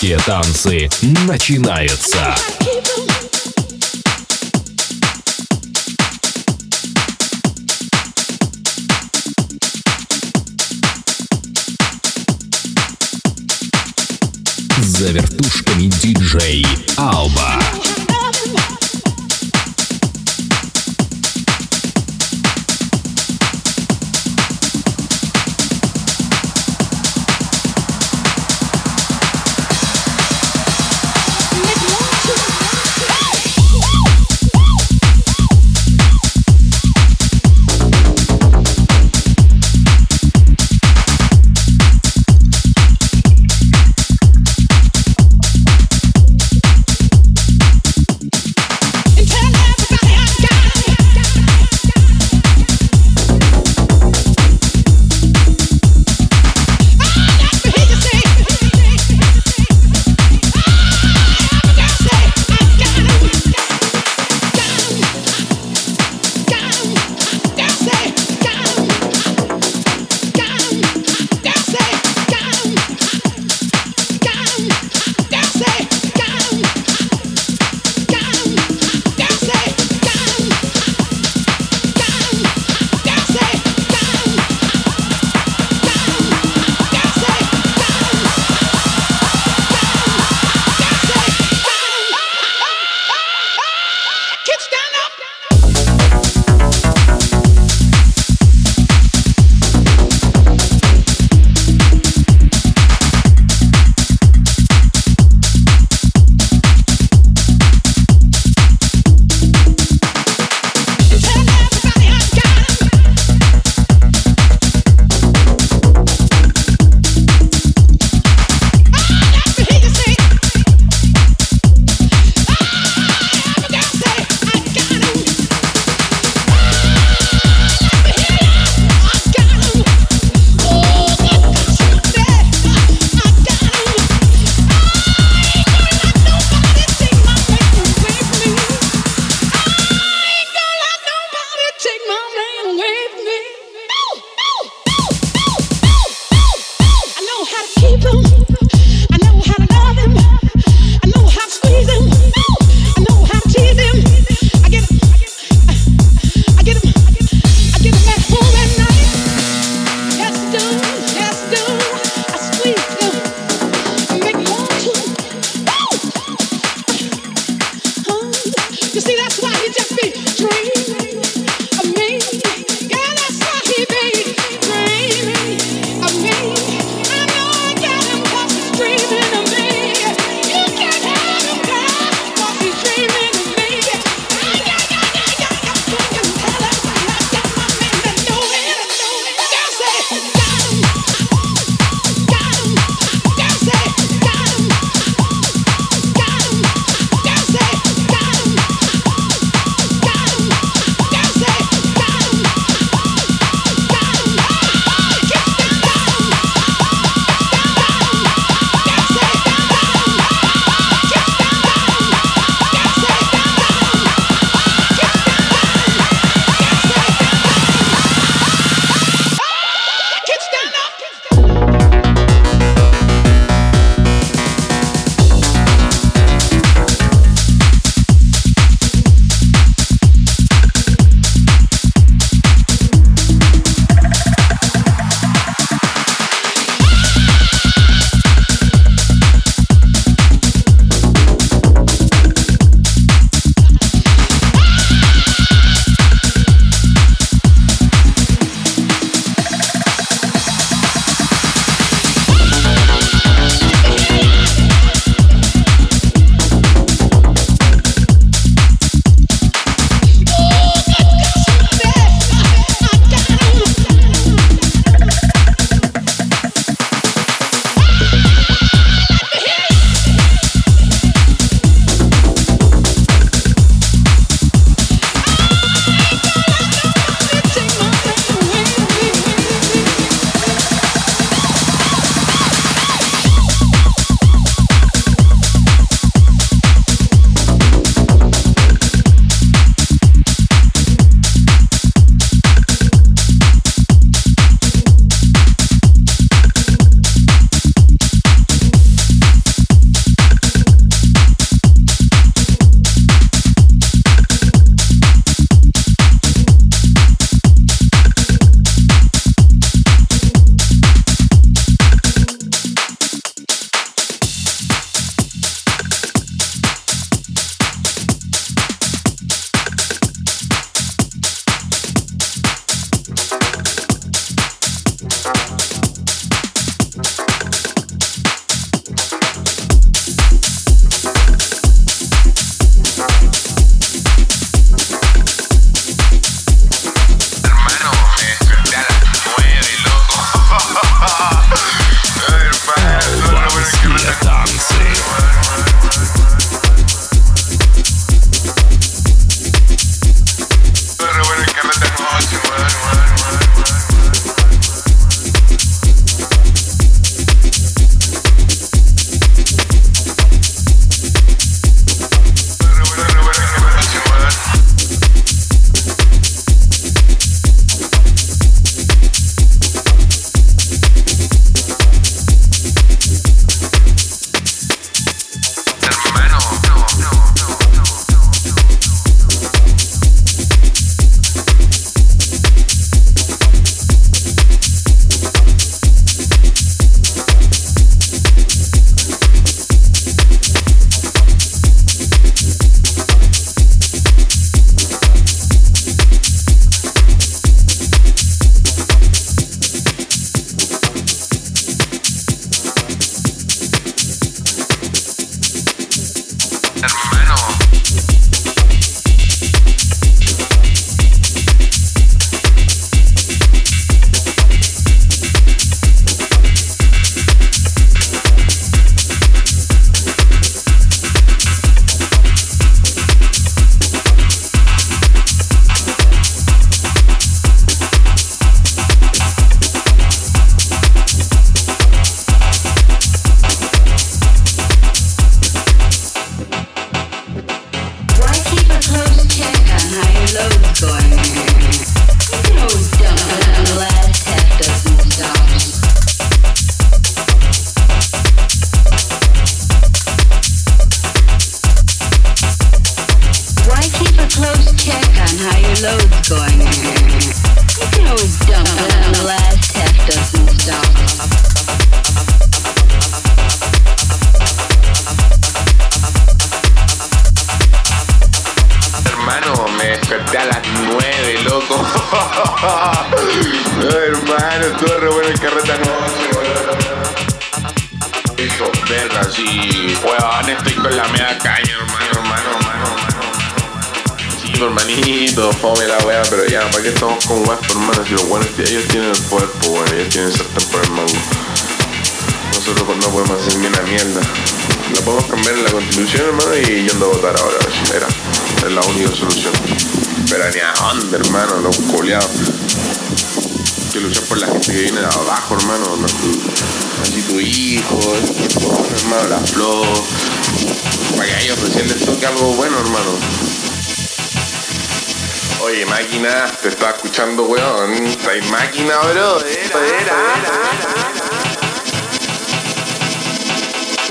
Русские танцы начинаются. За вертушками диджей Алба. kids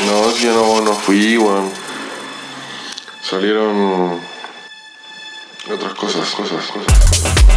No, si yo no, no fui. Salieron otras cosas, cosas, cosas.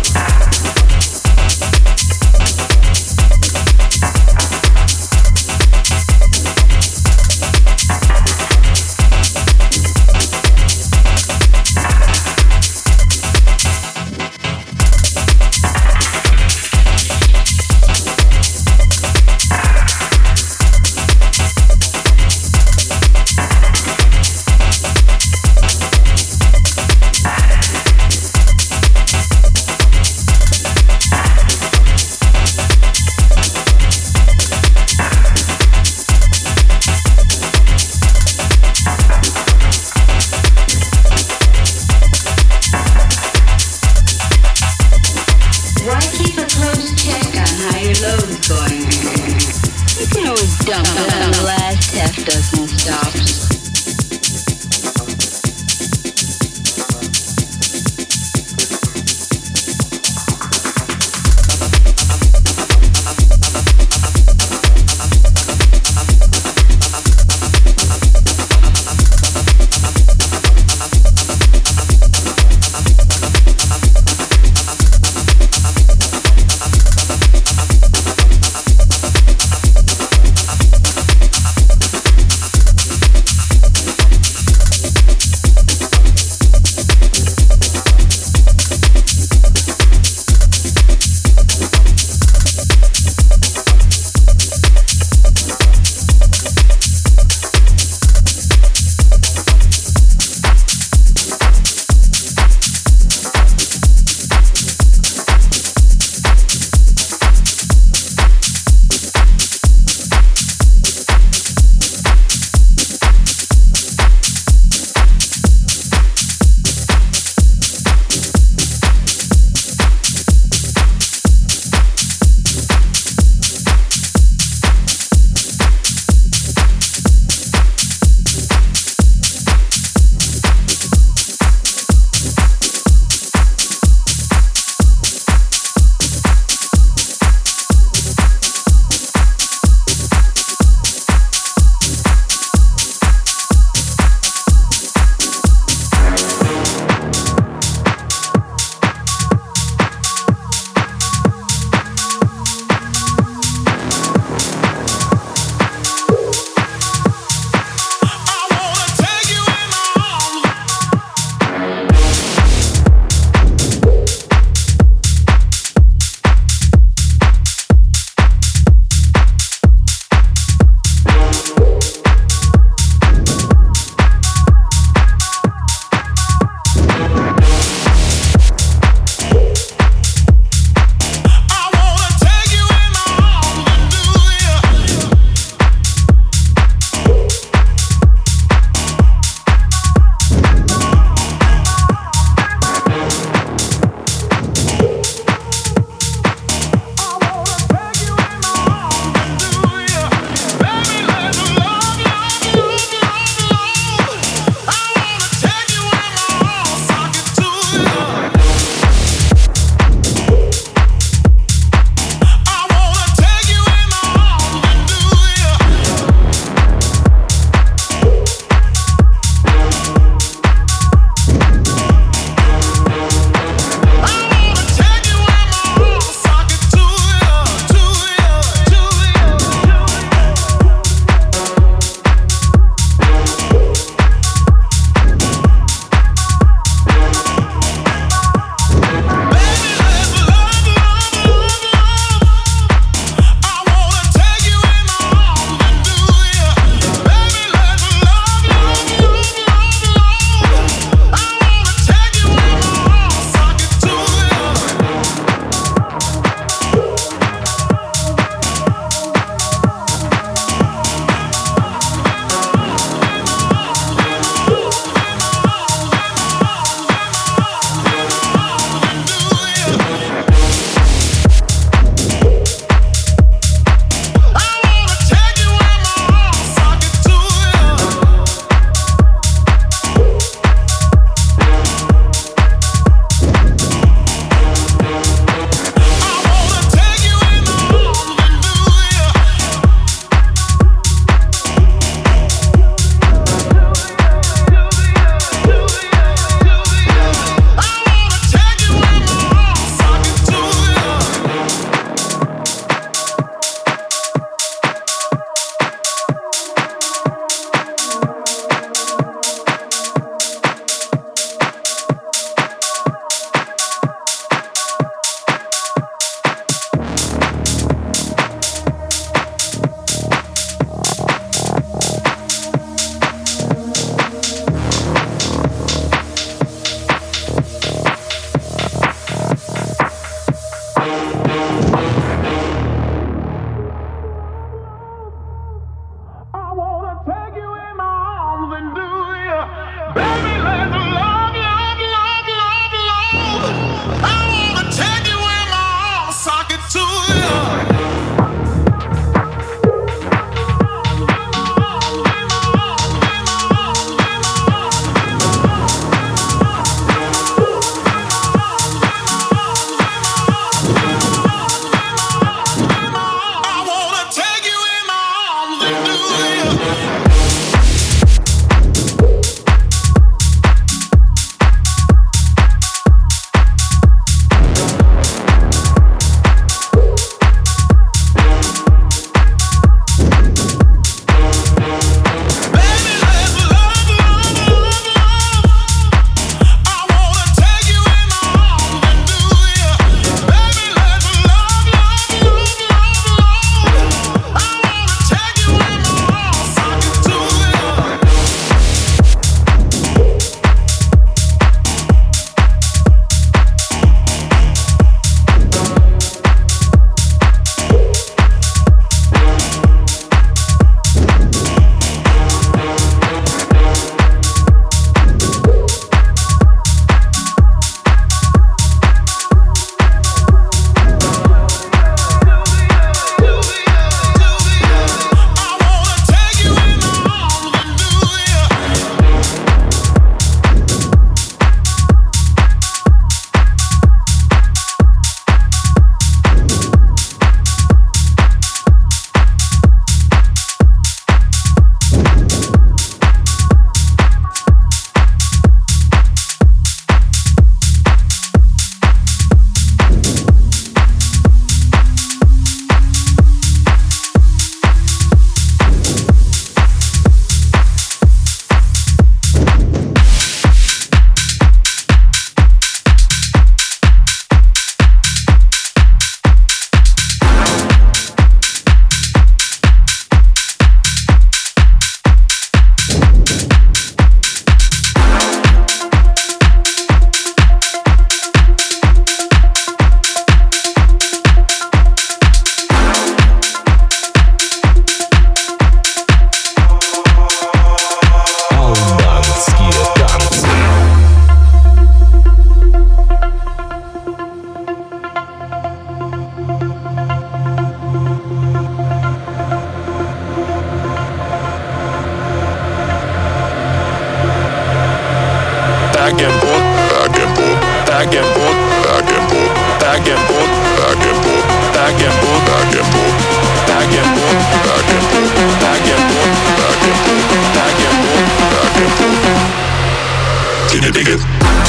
Martina Diggins.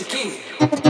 what you give.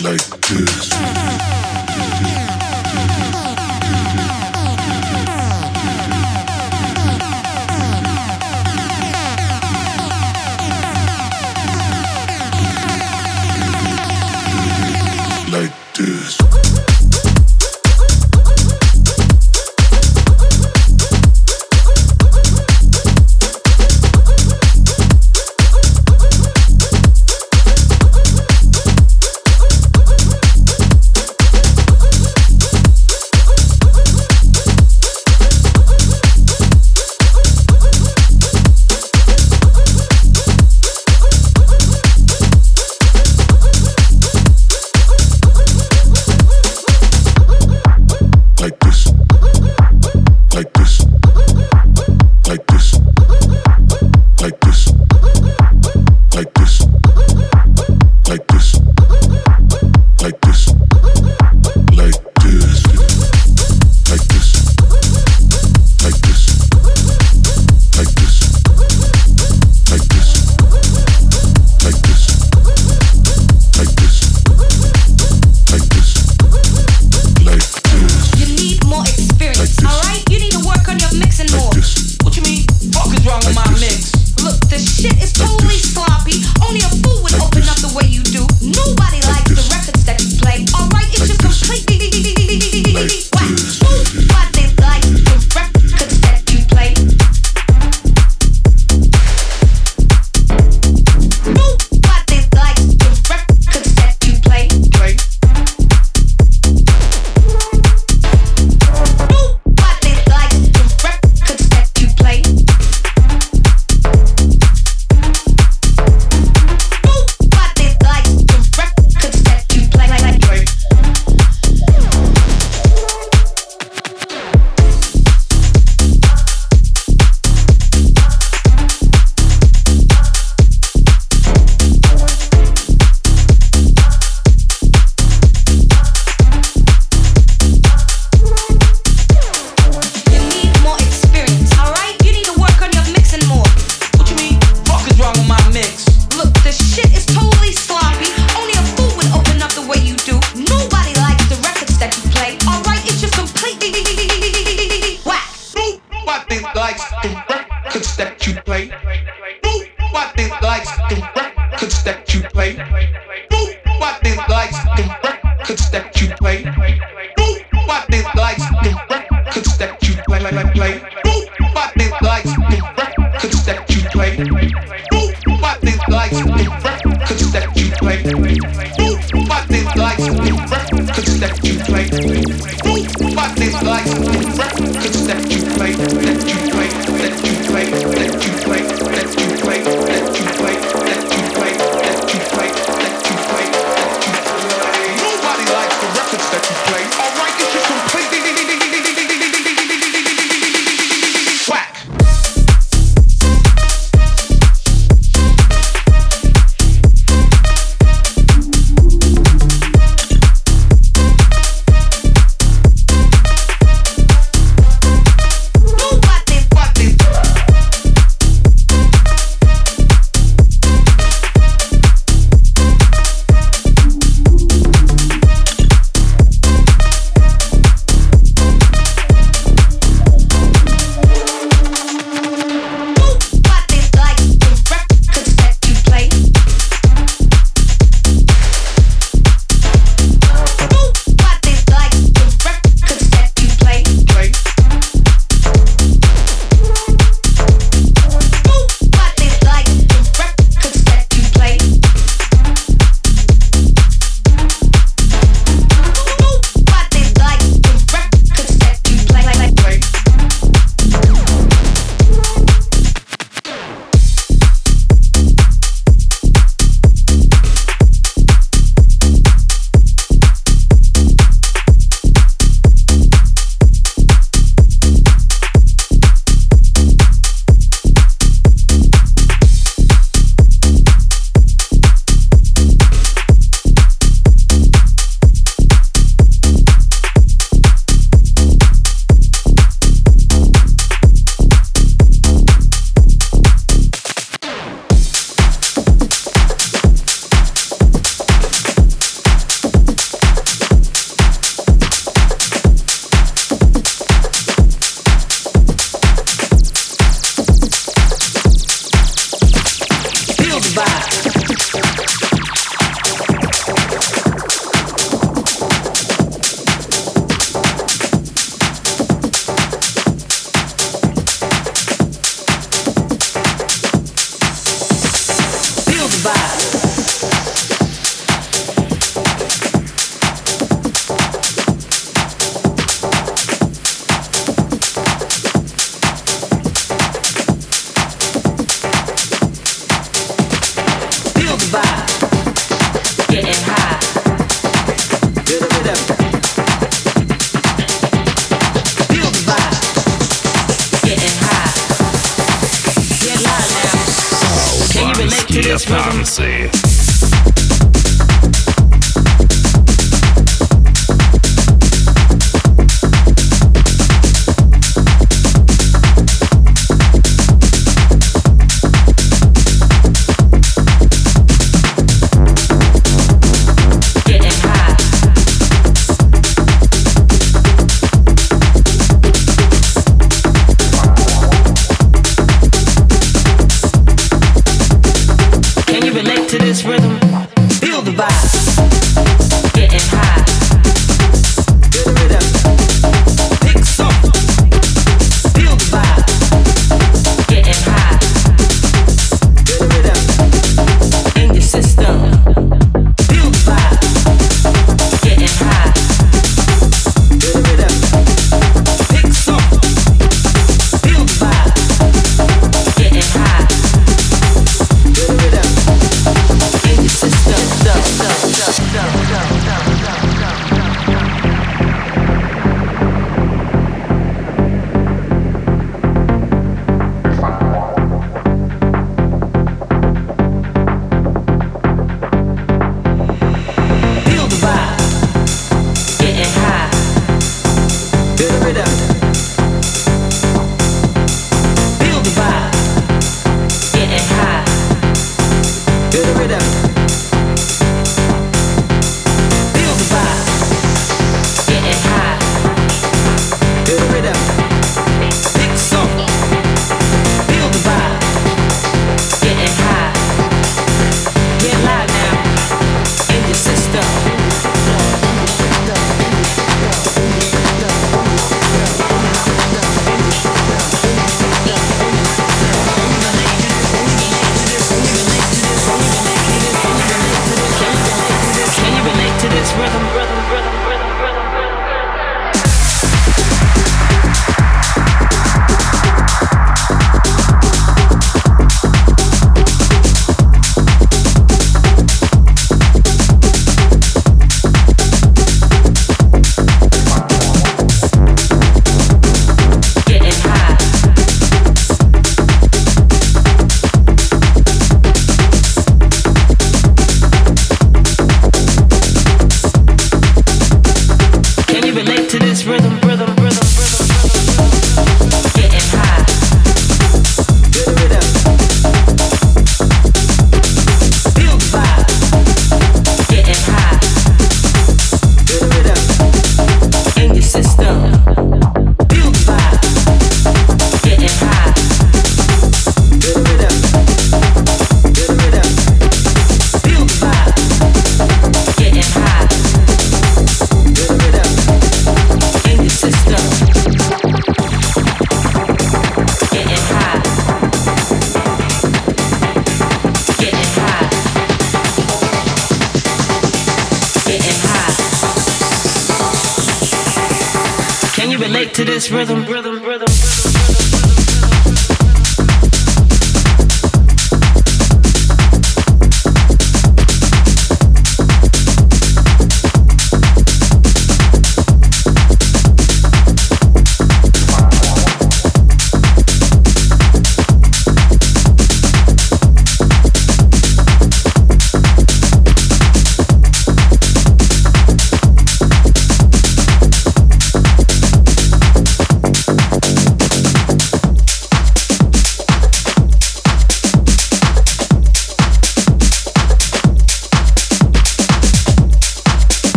Like this.